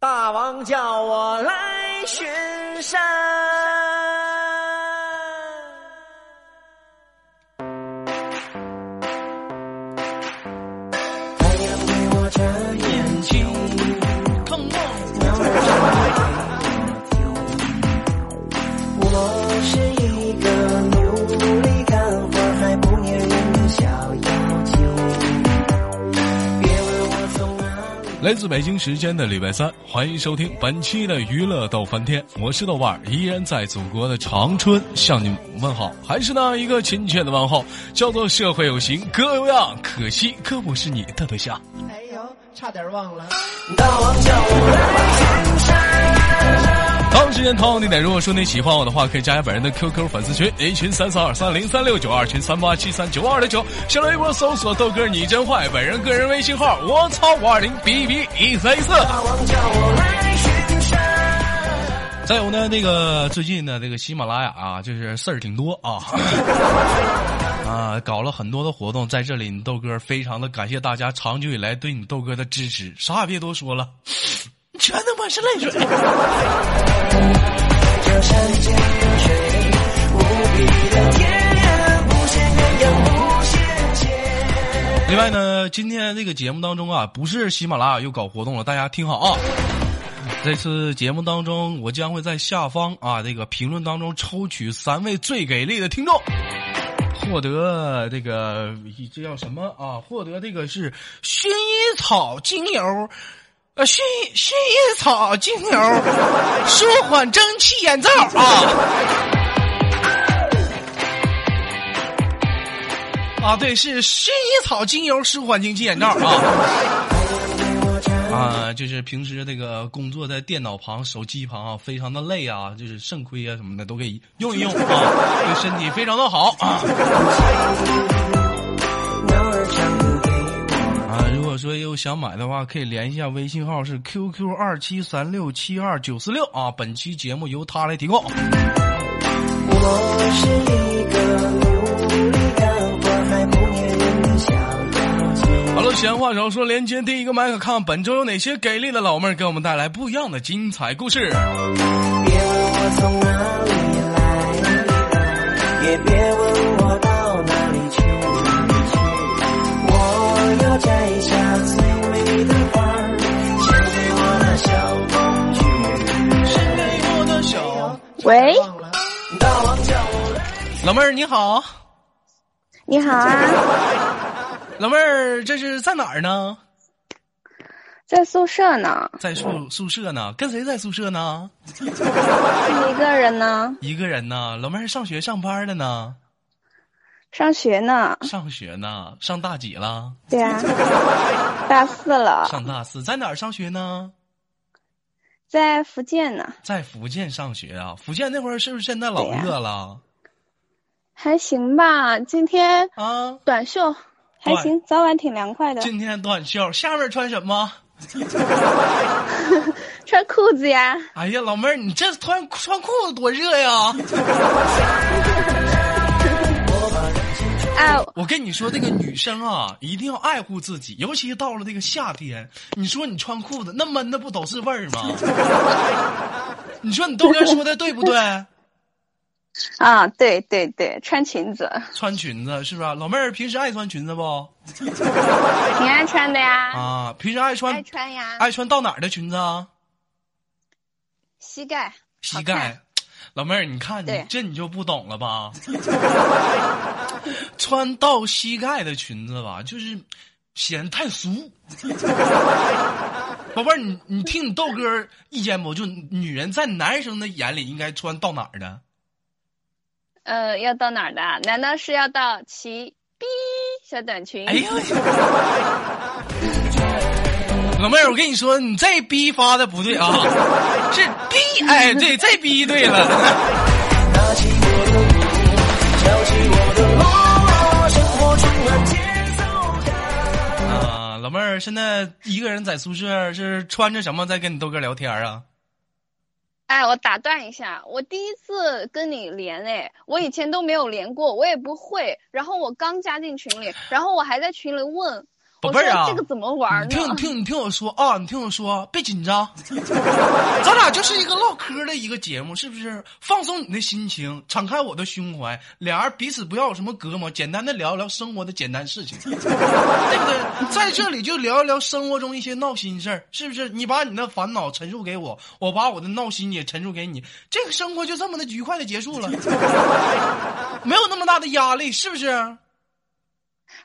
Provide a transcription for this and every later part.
大王叫我来巡山。太阳对我眨眼睛，来自北京时间的礼拜三，欢迎收听本期的娱乐逗翻天，我是豆瓣儿，依然在祖国的长春向你们问好，还是那一个亲切的问候，叫做社会有型哥有样，可惜哥不是你的对象。哎呦，差点忘了。大王叫我来巡山。当时间同样地点，如果说你喜欢我的话，可以加下本人的 QQ 粉丝群，A 群三三二三零三六九，二群三八七三九二六九，新浪微博搜索豆哥你真坏，本人个人微信号我操五二零 B B 一三一四。再有呢，那个最近呢，这个喜马拉雅啊，就是事儿挺多啊，啊，搞了很多的活动，在这里，你豆哥非常的感谢大家长久以来对你豆哥的支持，啥也别多说了，全他妈是泪水。另外呢，今天这个节目当中啊，不是喜马拉雅又搞活动了，大家听好啊。这次节目当中，我将会在下方啊这个评论当中抽取三位最给力的听众，获得这个这叫什么啊？获得这个是薰衣草精油，呃，薰衣薰衣草精油舒缓蒸汽眼罩啊。啊，对，是薰衣草精油舒缓蒸汽眼罩啊。啊，就是平时这个工作在电脑旁、手机旁啊，非常的累啊，就是肾亏啊什么的都可以用一用啊，对身体非常的好啊。如果说有想买的话，可以联系一下微信号是 QQ 二七三六七二九四六啊。本期节目由他来提供。我是一个努力干活还不粘人的小妖精。好了，闲话少说，连接第一个麦克，看看本周有哪些给力的老妹儿给我们带来不一样的精彩故事。别问我从哪里来，也别问摘下最美的花儿，献给我的小公举。献给我的小喂。老妹儿你好，你好啊，老妹儿这是在哪儿呢？在宿舍呢，在宿宿舍呢，跟谁在宿舍呢？一个人呢？一个人呢。老妹儿上学上班的呢？上学呢？上学呢？上大几了？对啊，大四了，上大四，在哪儿上学呢？在福建呢，在福建上学啊。福建那会儿是不是现在老热了还行吧。今天啊？短袖还行，早晚挺凉快的。今天短袖，下面穿什么？穿裤子呀，哎呀，老妹儿，你这穿穿裤子多热呀！哎，我跟你说，这个女生啊，一定要爱护自己，尤其到了这个夏天。你说你穿裤子，那闷的不都是味儿吗？你说你豆哥说的对不对？啊，对对对，穿裙子穿裙子是不是？老妹儿平时爱穿裙子不？挺爱穿的呀，啊，平时爱穿爱穿呀，爱穿到哪儿的裙子啊？膝盖膝盖。老妹儿，你看你这你就不懂了吧？穿到膝盖的裙子吧，就是显得太俗。宝贝儿，你你听你豆哥意见不？就女人在男生的眼里应该穿到哪儿的？呃，要到哪儿的？难道是要到齐 B 小短裙？哎呦，老妹儿，我跟你说，你这逼发的不对啊，是逼，哎，对，这逼对了。老妹儿，现在一个人在宿舍是穿着什么在跟你豆哥聊天啊？哎，我打断一下，我第一次跟你连哎，我以前都没有连过，我也不会。然后我刚加进群里，然后我还在群里问，宝贝儿啊，这个怎么玩呢？你听你听你听我说啊，你听我说，别紧张，咱俩就是一个唠嗑的一个节目，是不是？放松你的心情，敞开我的胸怀，俩人彼此不要有什么隔膜，简单的聊一聊生活的简单事情，对不对？在这里就聊一聊生活中一些闹心事儿，是不是？你把你的烦恼陈述给我，我把我的闹心也陈述给你，这个生活就这么的愉快的结束了，没有那么大的压力，是不是？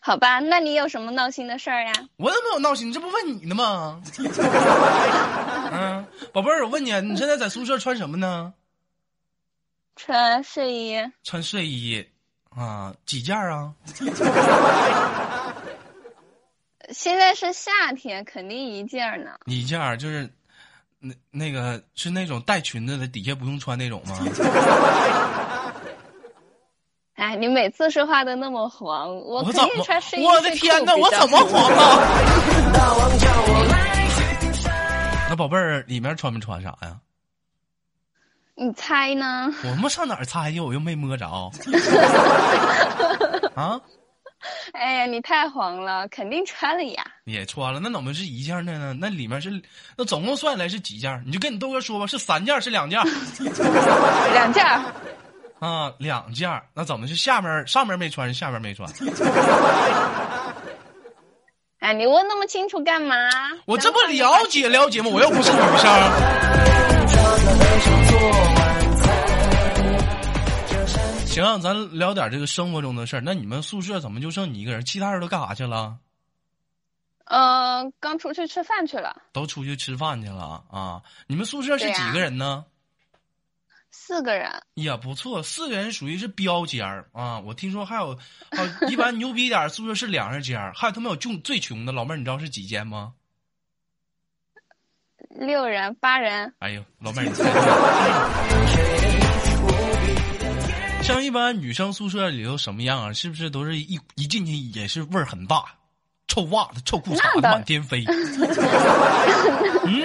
好吧，那你有什么闹心的事儿呀？我又没有闹心，这不问你呢吗？嗯，宝贝儿，我问你，你现在在宿舍穿什么呢？穿睡衣，穿睡衣啊？几件儿啊？现在是夏天，肯定一件儿呢。一件儿就是那那个是那种带裙子的，底下不用穿那种吗？哎，你每次说话都那么黄，我肯我怎么定穿睡？衣。我的天哪，我怎么黄了？了？那宝贝儿里面穿没穿啥呀？你猜呢？我们上哪儿猜去？我又没摸着。啊，哎呀，你太黄了，肯定穿了呀。也穿了，那怎么是一件的呢？那里面是那总共算下来是几件？你就跟你豆哥说吧，是三件是两件？两件儿。啊，两件儿，那怎么是下面上面没穿，下面没穿？哎，你问那么清楚干嘛？我这不了解了解吗？我又不是女生。行，咱聊点这个生活中的事儿。那你们宿舍怎么就剩你一个人？其他人都干啥去了？呃，刚出去吃饭去了。都出去吃饭去了啊？你们宿舍是几个人呢？四个人，也，不错，四个人属于是标间儿啊。我听说还有，啊，一般牛逼点儿宿舍是两人间儿，还有他们有穷最穷的。老妹儿，你知道是几间吗？六人，八人。哎呦，老妹儿。像一般女生宿舍里头什么样啊？是不是都是一一进去也是味儿很大，臭袜子、臭裤衩子满天飞？嗯，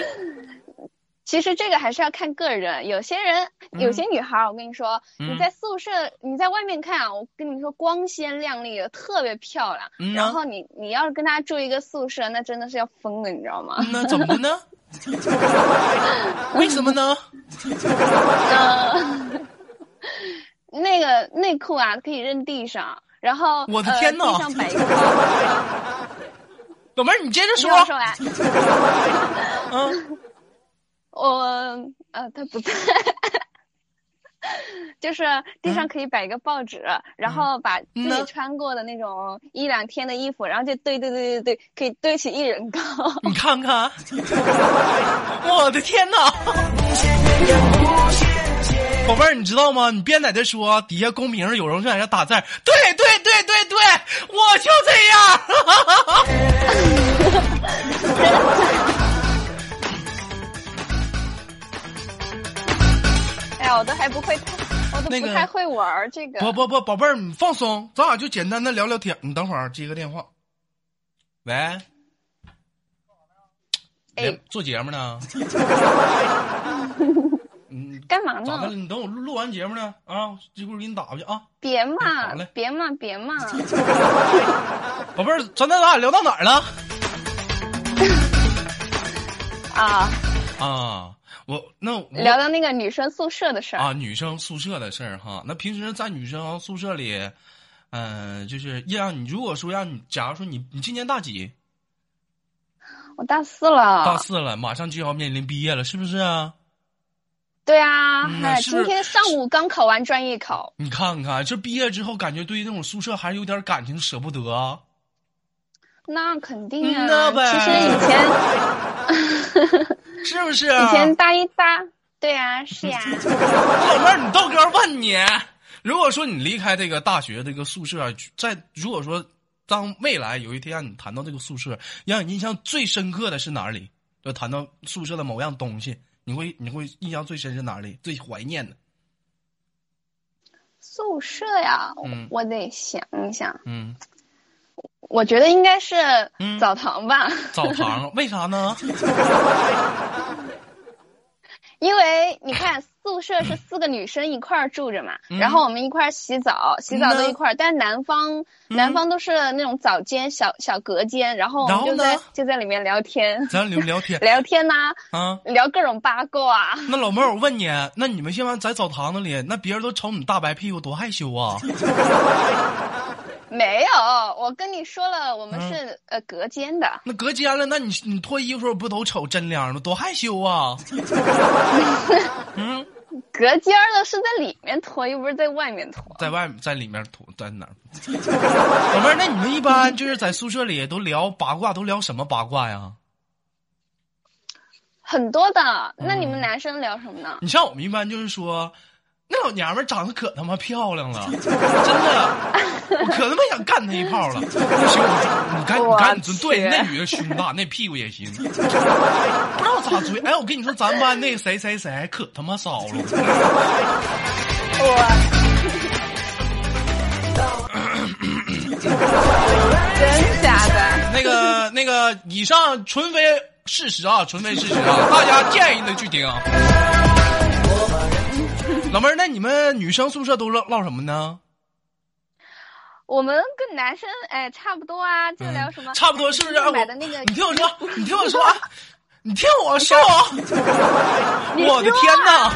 其实这个还是要看个人，有些人，有些女孩儿，我跟你说，嗯你在宿舍，你在外面看啊，我跟你说光鲜亮丽的，特别漂亮。嗯然后你你要是跟她住一个宿舍，那真的是要疯了，你知道吗？那怎么的呢？为什么呢？嗯，那个内裤啊，可以扔地上，然后我的天呐呃、地上摆一个报纸，老妹儿，你接着说说完。嗯，我呃，他不在，就是地上可以摆一个报纸，然后把自己穿过的那种一两天的衣服，然后就堆堆堆堆堆，可以堆起一人高。你看看，我的天哪！宝贝儿，你知道吗？你别在这说，底下公屏上有人在那打字，对对对对对，我就这样。呀，我都还不会太，我都不太会玩儿这个。不不不，宝贝儿，你放松，咱俩就简单的聊聊天。你等会儿接个电话。喂，哎哎，做节目呢？嗯，干嘛咋的了？呢？你等我录录完节目呢？啊，一会儿给你打过去啊。别骂别嘛，别嘛！宝贝儿，咱咱俩聊到哪儿了？啊，啊，我那我聊到那个女生宿舍的事儿。啊，女生宿舍的事儿哈。那平时在女生宿舍里，嗯、就是让你如果说让你，假如说你你今年大几？我大四了。大四了，马上就要面临毕业了，是不是啊？对啊，今天上午刚考完专业考。你看看，这毕业之后，感觉对于那种宿舍还是有点感情，舍不得啊。那肯定啊，嗯那呗其实以前 是不是啊？以前大一大，对啊，是呀、老妹儿，你豆哥问你，如果说你离开这个大学这个宿舍，在如果说当未来有一天让你谈到这个宿舍，让你印象最深刻的是哪里？就谈到宿舍的某样东西，你会你会印象最深是哪里？最怀念的？宿舍呀，嗯我得想一想，嗯，我觉得应该是嗯澡堂吧，澡堂，为啥呢？因为你看宿舍是四个女生一块儿住着嘛，嗯然后我们一块儿洗澡，洗澡都嗯一块儿，但南方、南方都是那种澡间小小隔间，然后就在就在里面聊天，咱你们聊天聊天呐、啊。聊各种八卦。那老妹儿，我问你，那你们现在在澡堂子里，那别人都瞅你大白屁股，多害羞啊！我跟你说了，我们嗯是、呃隔间的。那隔间了，那你你脱衣服时候不都瞅真凉吗？多害羞啊！嗯，隔间儿的是在里面脱，又不是在外面脱。在外面，在里面脱，在哪儿？老妹儿，那你们一般就是在宿舍里都聊八卦，都聊什么八卦呀？很多的，那你嗯们男生聊什么呢？你像我们一般就是说，那老娘们长得可他妈漂亮了，真的，我可他妈想干她一炮了。不行，你赶紧赶紧对，那女的胸大，那屁股也行，不知道咋追。哎，我跟你说，咱班那谁谁谁可他妈骚了。真假的？那个那个，以上纯非事实啊，纯非事实啊，大家建议的去听啊。老妹儿，那你们女生宿舍都唠唠什么呢？我们跟男生哎差不多啊，就聊什么？嗯差不多是不是？买的那个你听我说，你听我说，啊你听我说，我的天哪！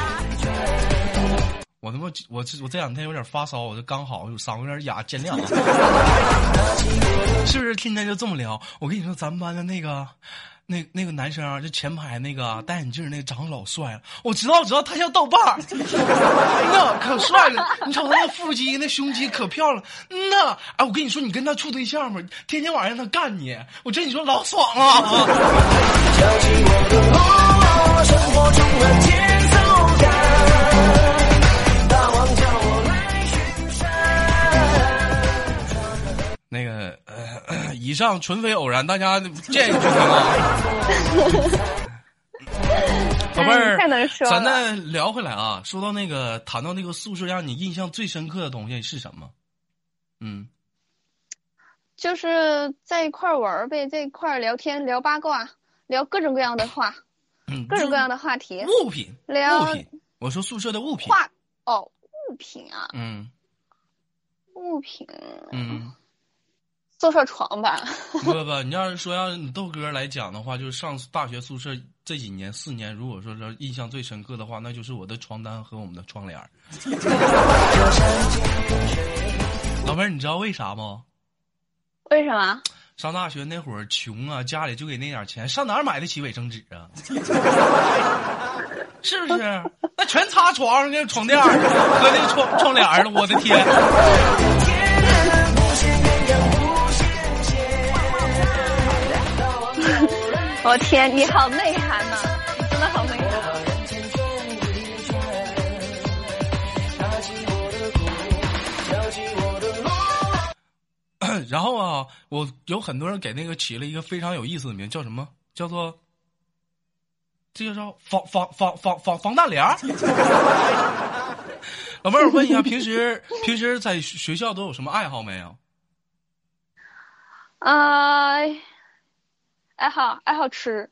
我他妈，我这我这两天有点发烧，我这刚好，有嗓子有点哑，见谅啊。是不是天天就这么聊？我跟你说，咱们班的那个。那那个男生，就前排那个戴眼镜那个，长得老帅了。我知道，知道，他叫豆瓣儿，那可帅了。你瞅他那腹肌、那胸肌可漂亮。嗯呐，哎，我跟你说，你跟他处对象吧，天天晚上让他干你，我这你说老爽啊！那个呃，以上纯非偶然，大家建议去听啊。宝贝儿咱再聊回来啊，说到那个，谈到那个宿舍，让你印象最深刻的东西是什么？嗯，就是在一块儿玩儿呗，在一块儿聊天，聊八卦，聊各种各样的话，嗯 各种各样的话题，物品，聊物品，我说宿舍的物品。话哦，物品啊，嗯物品，嗯，宿舍床吧，不不不，你要是说要是你豆哥来讲的话，就是上大学宿舍这几年四年，如果说是印象最深刻的话，那就是我的床单和我们的窗帘。老妹儿，你知道为啥吗？为什么？上大学那会儿穷啊，家里就给那点钱，上哪儿买得起卫生纸啊？是不是？那全擦床上那床垫儿和那窗窗帘儿了，我的天！我天，你好内涵呐、你真的好内涵。然后啊，我有很多人给那个起了一个非常有意思的名，叫什么？叫做这个叫防防防防防防弹帘儿。老妹儿，我问一下，平时平时在学校都有什么爱好没有？呃，爱好爱好吃，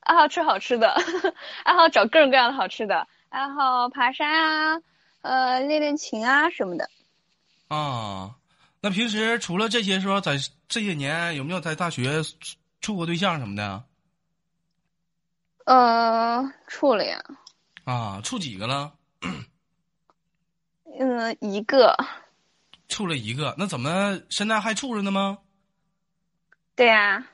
爱好吃好吃的，爱好找各种各样的好吃的，爱好爬山啊，呃，练练琴啊什么的。啊，那平时除了这些，说在这些年有没有在大学处处过对象什么的？呃，处了呀，啊，处几个了？嗯，一个，处了一个，那怎么现在还处着呢吗？对呀、啊，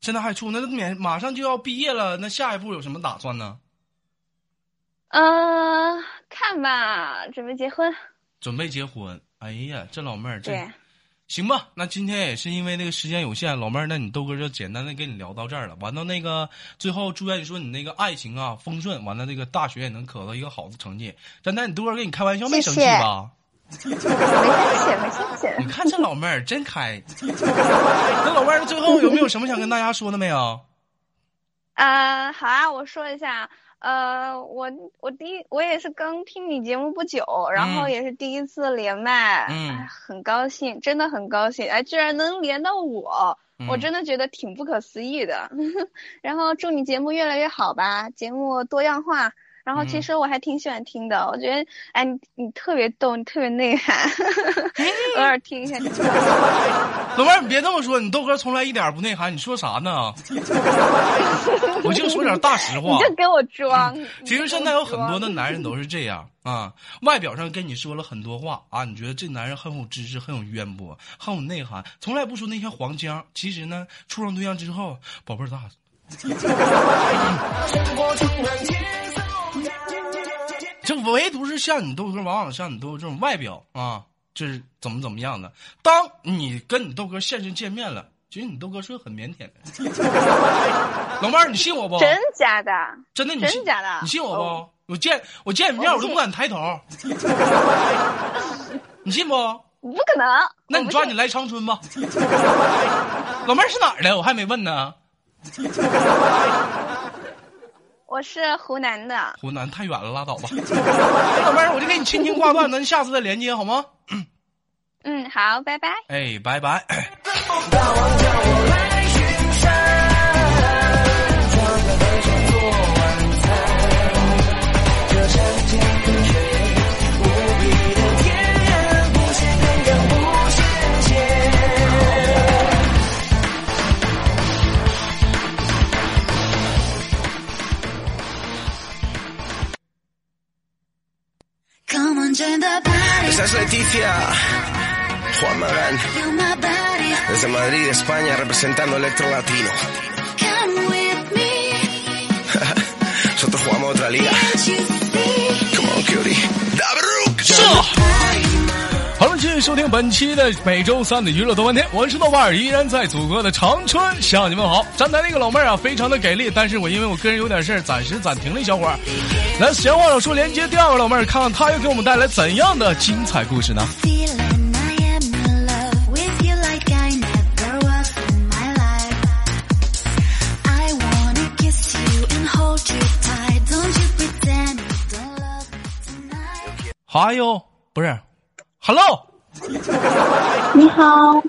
现在还处，那免马上就要毕业了，那下一步有什么打算呢？呃，看吧，准备结婚。准备结婚。哎呀，这老妹儿，这对，行吧？那今天也是因为那个时间有限，老妹儿，那你豆哥就简单的跟你聊到这儿了。完了，那个最后祝愿你说你那个爱情啊丰顺，完了那个大学也能考到一个好的成绩。真的，你豆哥跟你开玩笑，没生气谢谢吧？没关系，没关系。你看这老妹儿真开。那老妹儿最后有没有什么想跟大家说的没有？啊、好啊，我说一下，呃，我我第一我也是刚听你节目不久，然后嗯也是第一次连麦，嗯哎很高兴，真的很高兴，哎，居然能连到我，我嗯真的觉得挺不可思议的。然后祝你节目越来越好吧，节目多样化，然后嗯其实我还挺喜欢听的，我觉得哎你你特别逗，你特别内涵，偶尔听一下。老妹儿，你别这么说，你豆哥从来一点不内涵，你说啥呢？我就说点大实话你。就给我装。你其实现在有很多的男人都是这样啊，外表上跟你说了很多话啊，你觉得这男人很有知识、很有渊博、很有内涵，从来不说那些黄腔。其实呢，处上对象之后，宝贝儿大。这唯独是像你豆哥，往往像你豆哥这种外表啊，就是怎么怎么样的。当你跟你豆哥现身见面了，其实你豆哥是个很腼腆的。老妹儿，你信我不？真假的？真的，你信真假的你信我不？哦我见我见你面，我都不敢抬头。你信不？不可能。那你抓紧来长春吧。老妹儿是哪儿的？我还没问呢。我是湖南的。湖南太远了，拉倒吧。哎老妹儿，我就给你轻轻挂断，咱下次再连接好吗？嗯，好，拜拜。哎，拜拜。Esa es Leticia. Juan Magán. Desde Madrid, España, representando Electro Latino. Nosotros jugamos otra liga. Come on, cutie. 好了，继续收听本期的每周三的娱乐多半天，我是豆瓣儿，依然在祖国的长春向你们好。站台那个老妹儿啊，非常的给力，但是我因为我个人有点事儿，暂时暂停了。小伙儿，来闲话少说，连接第二个老妹儿，看看她又给我们带来怎样的精彩故事呢？好有、哎、不是，Hello，你好，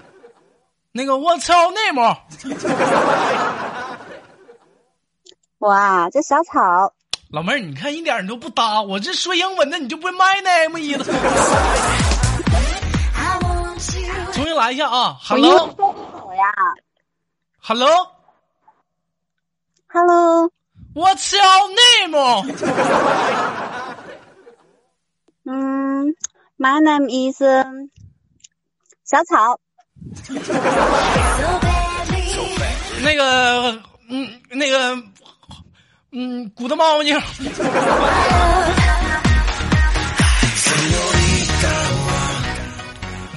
那个我操内蒙，哇，这小草，老妹儿，你看一点儿你都不搭，我这说英文的你就不会 my name 意思。I want you. 重新来一下啊我英文，Hello，Hello，说不好呀。Hello，我操内蒙。嗯，My name is 小草。So badly. 那个，嗯，那个，嗯，鼓捣猫呢？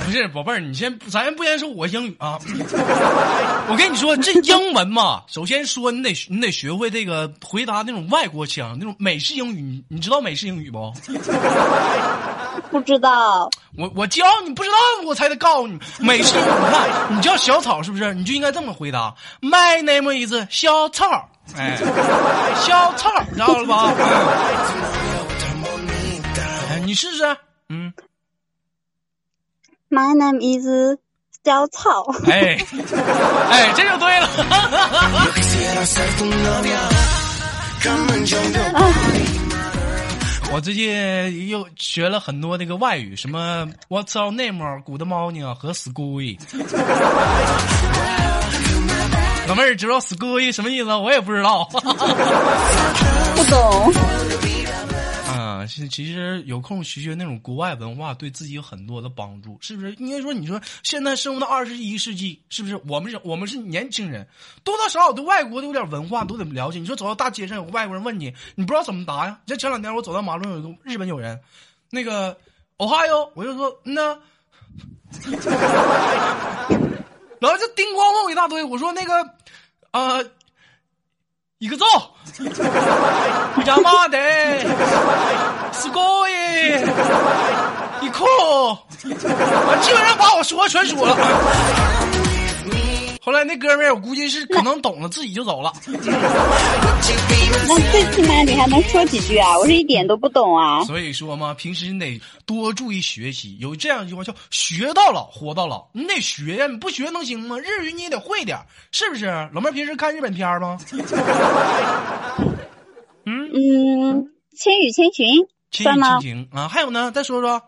不是，宝贝儿，你先，咱先不先说我英语啊。我跟你说，这英文嘛，首先说你得你得学会这个回答那种外国腔，那种美式英语。你你知道美式英语不？不知道，我我教你不知道，我才得告诉你美式英语。你看，你叫小草是不是？你就应该这么回答：My name is 小草。哎，小草，知道了吧？哎，你试试。嗯，My name is 小草。哎，哎，这就对了。我最近又学了很多那个外语，什么 What's your name、Good morning 和 School。老妹儿知道 School 什么意思？我也不知道。不懂。啊，其其实有空学学那种国外文化，对自己有很多的帮助，是不是？应该说，你说现在生活到二十一世纪，是不是？我们是，我们是年轻人，多多少少对外国都有点文化，都得了解。你说走到大街上，有个外国人问你，你不知道怎么答呀？你像前两天我走到马路上，有个日本友人，那个哦哈哟，我就说嗯呐，然后就叮咣问我一大堆，我说那个啊、一个灶。亚麻的，すごい，一酷，基本上把我说的全说了。 后来那哥们儿，我估计是可能懂了，自己就走了。那最起码你还能说几句啊？我是一点都不懂啊。所以说嘛，平时你得多注意学习。有这样一句话叫“学到老，活到老”，你得学呀，你不学能行吗？日语你也得会点儿是不是？老妹儿平时看日本片儿吗？嗯嗯，千与千寻千算吗与千？寻啊，还有呢，再说说。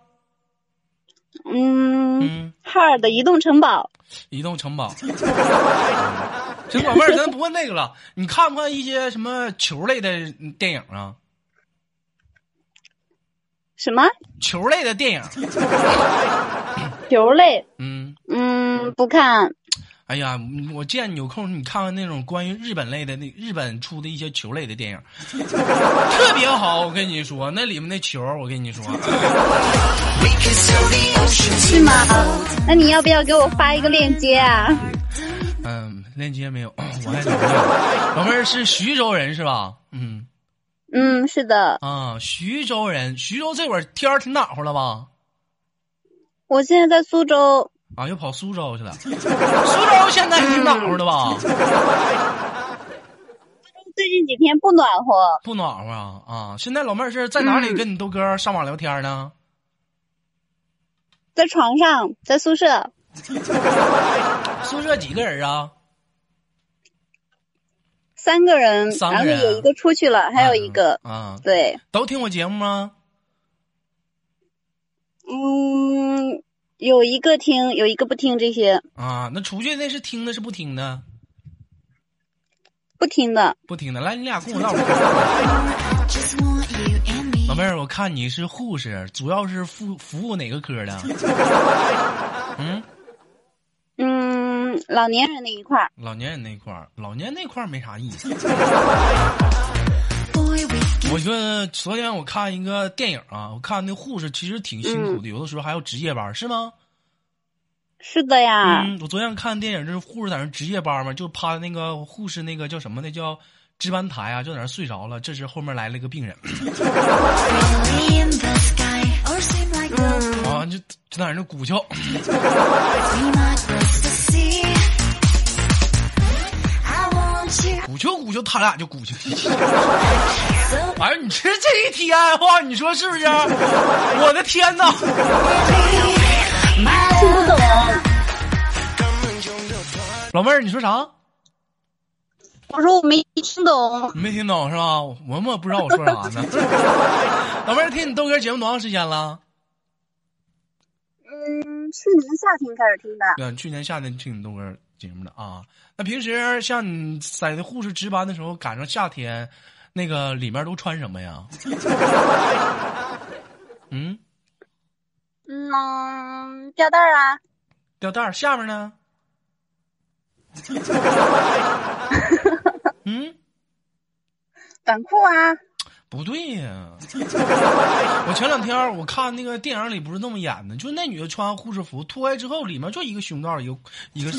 嗯，嗯，哈尔的移动城堡，移动城堡。行，宝贝儿，咱不问那个了。你看不看一些什么球类的电影啊？什么球类的电影，球类？嗯，嗯，不看。哎呀，我见你有空你看看那种关于日本类的那日本出的一些球类的电影，特别好。我跟你说，那里面那球，我跟你说，是吗？那你要不要给我发一个链接啊？嗯，链接没有，我还找不到。老妹儿是徐州人是吧？嗯嗯，是的，啊，徐州人，徐州这会儿天儿挺暖和了吧？我现在在苏州。啊，又跑苏州去了。苏州现在挺暖和的吧？最近几天不暖和，不暖和啊啊！现在老妹儿是在哪里跟你豆哥上网聊天呢？在床上，在宿舍，宿舍几个人啊？三个人，三个人然后有一个出去了，还有一个，啊，对，都听我节目吗？嗯，有一个听，有一个不听这些，啊，那出去那是听的，是不听的？不听的。不听的，来，你俩跟我唠会儿。老妹儿，我看你是护士，主要是服服务哪个科的？嗯，嗯，老年人那一块儿，老年人那块儿，老年那块儿没啥意思。我觉得昨天我看一个电影啊，我看那护士其实挺辛苦的，有的时候还要值夜班，是吗？是的呀，嗯，我昨天看电影，就是护士在那值夜班嘛，就趴在那个护士那个叫什么那叫值班台啊，就在那睡着了。这时后面来了一个病人 啊，就就在那鼓捣，鼓秋鼓秋，他俩就鼓捣。哎呀，你这这一天话，你说是不是？我的天哪！听不懂。老妹儿，你说啥？我说我没听懂，你没听懂是吧？我我也不知道我说啥呢。老妹儿，听你豆哥节目多长时间了？嗯，去年夏天开始听的，对，去年夏天听你豆哥节目的啊。那平时像你在那护士值班的时候，赶上夏天，那个里面都穿什么呀？嗯，嗯，吊带儿啊，吊带儿下面呢？嗯，短裤啊，不对呀、我前两天我看那个电影里不是那么演的，就那女的穿护士服脱下来之后，里面就一个胸罩，一个一个.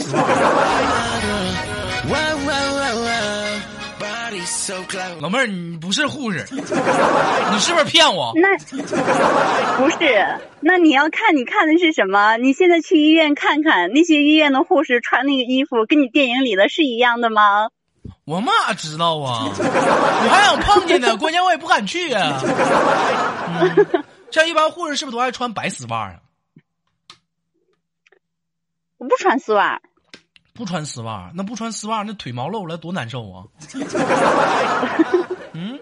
老妹儿，你不是护士，你是不是骗我？那不是，那你要看你看的是什么？你现在去医院看看，那些医院的护士穿那个衣服，跟你电影里的是一样的吗？我妈知道啊，我还想碰见呢，关键我也不敢去啊、嗯。像一般护士是不是都爱穿白丝袜啊？我不穿丝袜，不穿丝袜，那不穿丝袜，那腿毛露了多难受啊！嗯，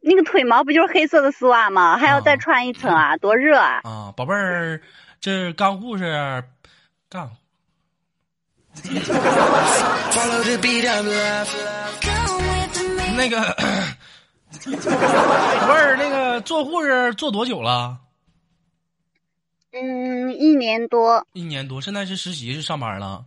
那个腿毛不就是黑色的丝袜吗？还要再穿一层啊，多热啊！啊，宝贝儿，这干护士干那个宝贝儿，那个做护士做多久了？嗯，一年多一年多，现在是实习是上班了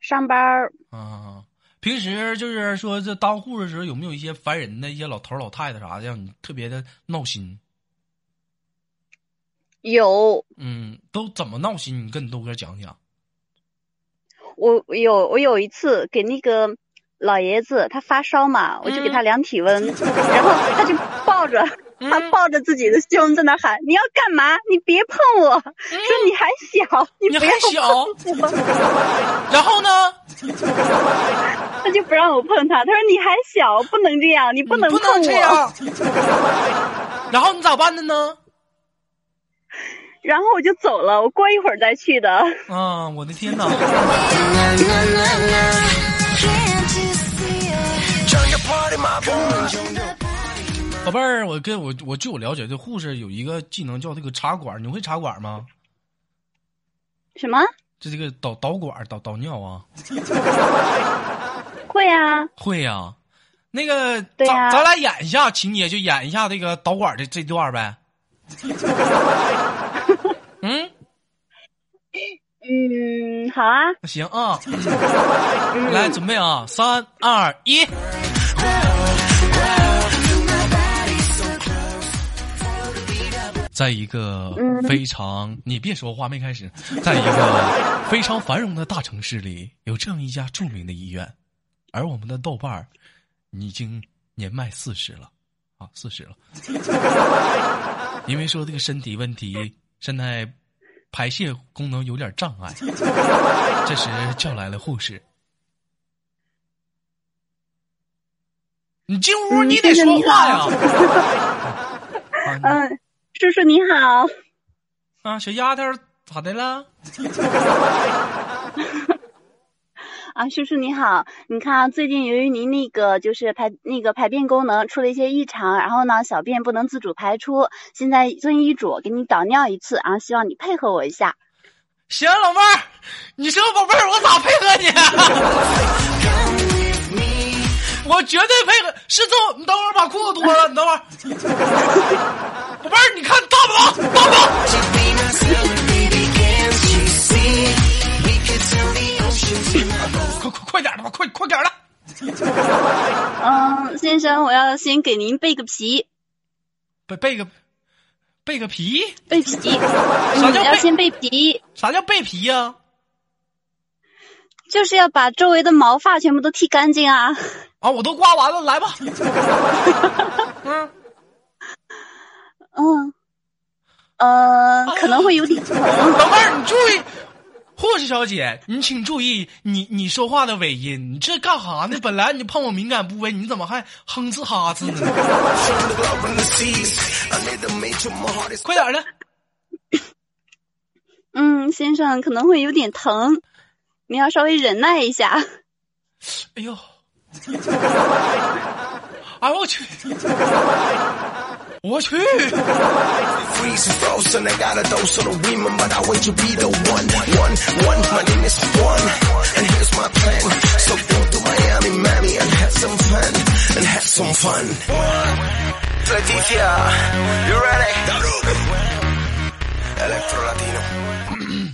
上班，啊。平时就是说，这当护士的时候有没有一些烦人的一些老头老太太啥的，让你特别的闹心？有嗯，都怎么闹心？你跟你豆哥讲讲。我我有我有一次给那个老爷子他发烧嘛，我就给他量体温，然后他就抱着他抱着自己的胸在那喊：“你要干嘛？你别碰我！”说你还小，你你不要还小碰我。然后呢？他就不让我碰他，他说你还小，不能这样，你不能碰我。然后你咋办的呢？然后我就走了，我过一会儿再去的。啊，我的天哪！Can't you see it? Join the party, my 宝贝儿，我跟我我据我了解，这护士有一个技能叫这个插管，你会插管吗？什么？这这个导导管导导尿 啊？会啊，会呀、那个对呀咱咱俩演一下情节，就演一下这个导管的这段呗。嗯，嗯，好啊，那行啊，来准备啊，三二一。在一个非常，你别说话，没开始。在一个 非常繁荣的大城市里，有这样一家著名的医院，而我们的豆瓣儿已经年迈四十了，啊，四十了。因为说这个身体问题，现在排泄功能有点障碍，这时叫来了护士。你进屋嗯你得说话呀！啊嗯，叔叔你好，啊，小丫头咋的了？啊，叔叔你好，你看啊最近由于您那个就是排那个排便功能出了一些异常，然后呢小便不能自主排出，现在遵医嘱给你导尿一次，然后希望你配合我一下。行，老妹儿，你说宝贝儿，我咋配合你？我绝对配合。是这，你等会儿把裤子脱了，你等会儿。生，我要先给您备个皮，备备个备个皮，备皮，嗯，啥叫要先备皮，啥叫备皮呀、就是要把周围的毛发全部都剃干净啊。啊？我都刮完了，来吧。嗯，嗯，呃，可能会有点疼。老妹儿，你注意，护士小姐，你请注意你你说话的尾音，你这干哈呢？本来你碰我敏感部位，你怎么还哼哧哈哧呢？快点儿的，嗯，先生可能会有点疼，你要稍微忍耐一下。哎呦，哎我去，我去，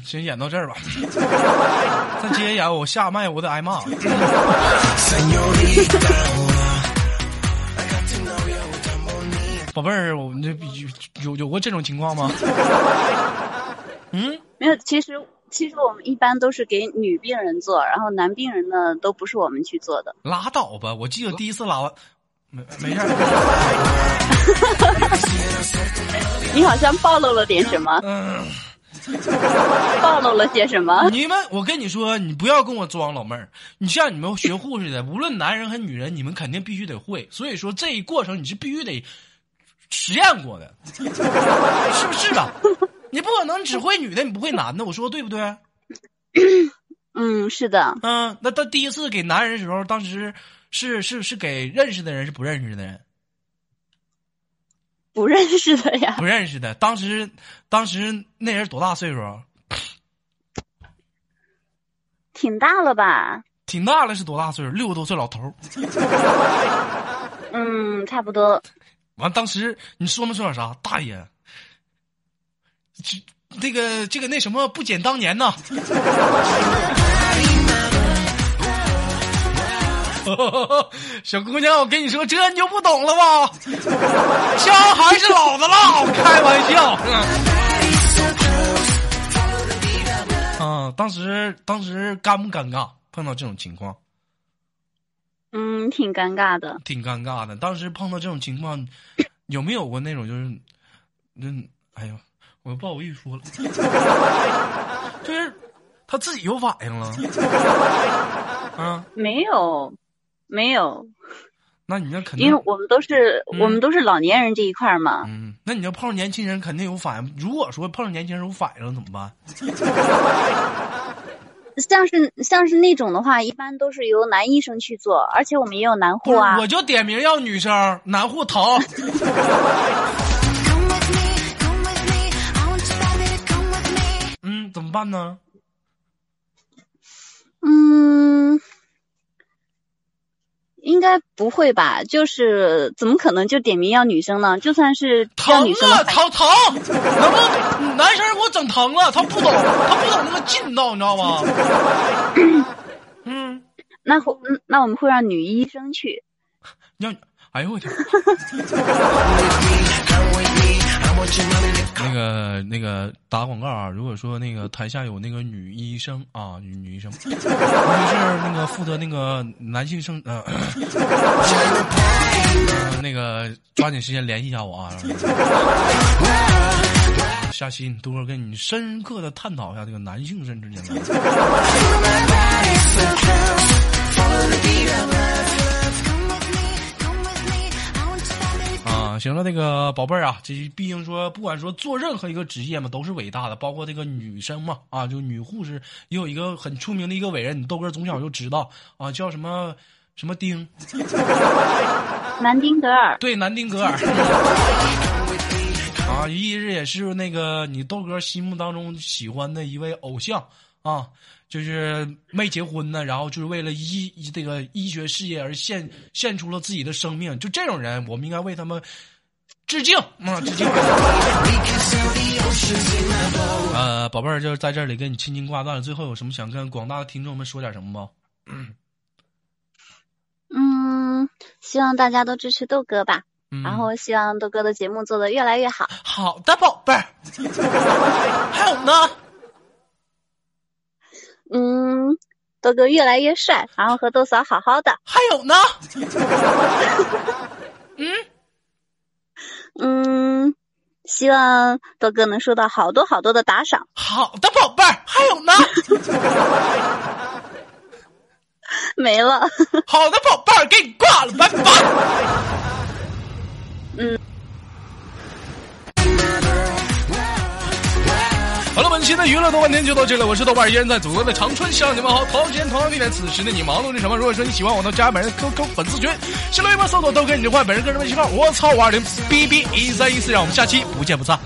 先演到这儿吧。再接演，我下麦，我得挨骂。宝贝儿，我们这有有有过这种情况吗？嗯，没有，其实其实我们一般都是给女病人做，然后男病人呢都不是我们去做的。拉倒吧！我记得第一次拉完，没没事儿。你好像暴露了点什么？嗯，暴露了些什么？你们，我跟你说，你不要跟我装老妹儿。你像你们学护士的，无论男人和女人，你们肯定必须得会。所以说，这一过程你是必须得实验过的，是不是啊？你不可能只会女的，你不会男的，我说对不对？嗯，是的，嗯，那他第一次给男人的时候，当时是是是给认识的人，是不认识的人？不认识的呀。不认识的。当时当时那人多大岁数啊？挺大了吧？挺大了，是多大岁数？六十多岁老头。嗯，差不多。完，当时你说没说点啥？大爷，这这个这个那什么不减当年呐！小姑娘，我跟你说，这你就不懂了吧？枪还是老的辣，开玩笑。啊，当时当时尴不尴尬？碰到这种情况，嗯，挺尴尬的。挺尴尬的。当时碰到这种情况，有没有过那种就是，嗯，哎呦，我不好意思说了，就是他自己有反应了，啊，没有，没有，那你那肯定因为我们都是、嗯我们都是老年人这一块儿嘛。嗯，那你要碰上年轻人，肯定有反应。如果说碰上年轻人有反应了，怎么办？像是像是那种的话，一般都是由男医生去做，而且我们也有男，护啊。我就点名要女生，男护疼。Come with me, come with me. I want you bad, baby, come with me. 嗯，怎么办呢？嗯，应该不会吧？就是怎么可能就点名要女生呢？就算是要疼啊，疼疼！能不能男生给我整疼了？他不懂，他不懂那个劲道，你知道吗？嗯，那会嗯那我们会让女医生去。让，哎呦我天！那个那个打广告啊！如果说那个台下有那个女医生啊，女女医生，尤其是那个负责那个男性生呃，呃那个抓紧时间联系一下我啊！下期多多跟你深刻的探讨一下这个男性生殖间的。行了，那个宝贝儿啊，这毕竟说，不管说做任何一个职业嘛，都是伟大的，包括这个女生嘛，啊，就女护士也有一个很出名的一个伟人，你豆哥从小就知道啊，叫什么什么丁，南丁格尔，对，南丁格尔。啊，一日也是那个你豆哥心目当中喜欢的一位偶像啊，就是没结婚呢，然后就是为了医这个医学事业而献献出了自己的生命，就这种人，我们应该为他们致敬啊，致敬。呃，宝贝儿，就是在这里跟你轻轻挂断了，最后有什么想跟广大的听众们说点什么吗？嗯，希望大家都支持豆哥吧。嗯，然后希望豆哥的节目做得越来越好。好的，宝贝儿。还有呢？嗯，豆哥越来越帅，然后和豆嫂好好的。还有呢？嗯嗯，希望豆哥能收到好多好多的打赏。好的，宝贝儿。还有呢？没了，好的，宝贝儿，给你挂了，拜拜。好了，本期的娱乐豆瓣天就到这里，我是豆瓣，依然在祖国的长春向你们好。同样时间，同样地点，此时的你忙碌着什么？如果说你喜欢我能，加本人 QQ 粉丝群，新浪微博搜索豆哥你就换本人个人微信号，我操五二零 B B 一三一四，让我们下期不见不散。